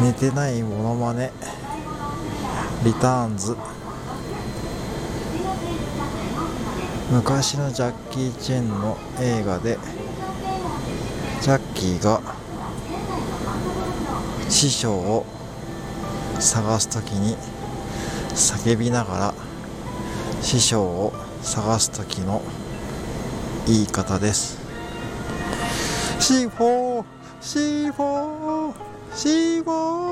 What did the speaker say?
寝てないモノマネ。リターンズ。昔のジャッキー・チェンの映画でジャッキーが師匠を探す時に叫びながら師匠を探す時の言い方です。C4 C4 she won't.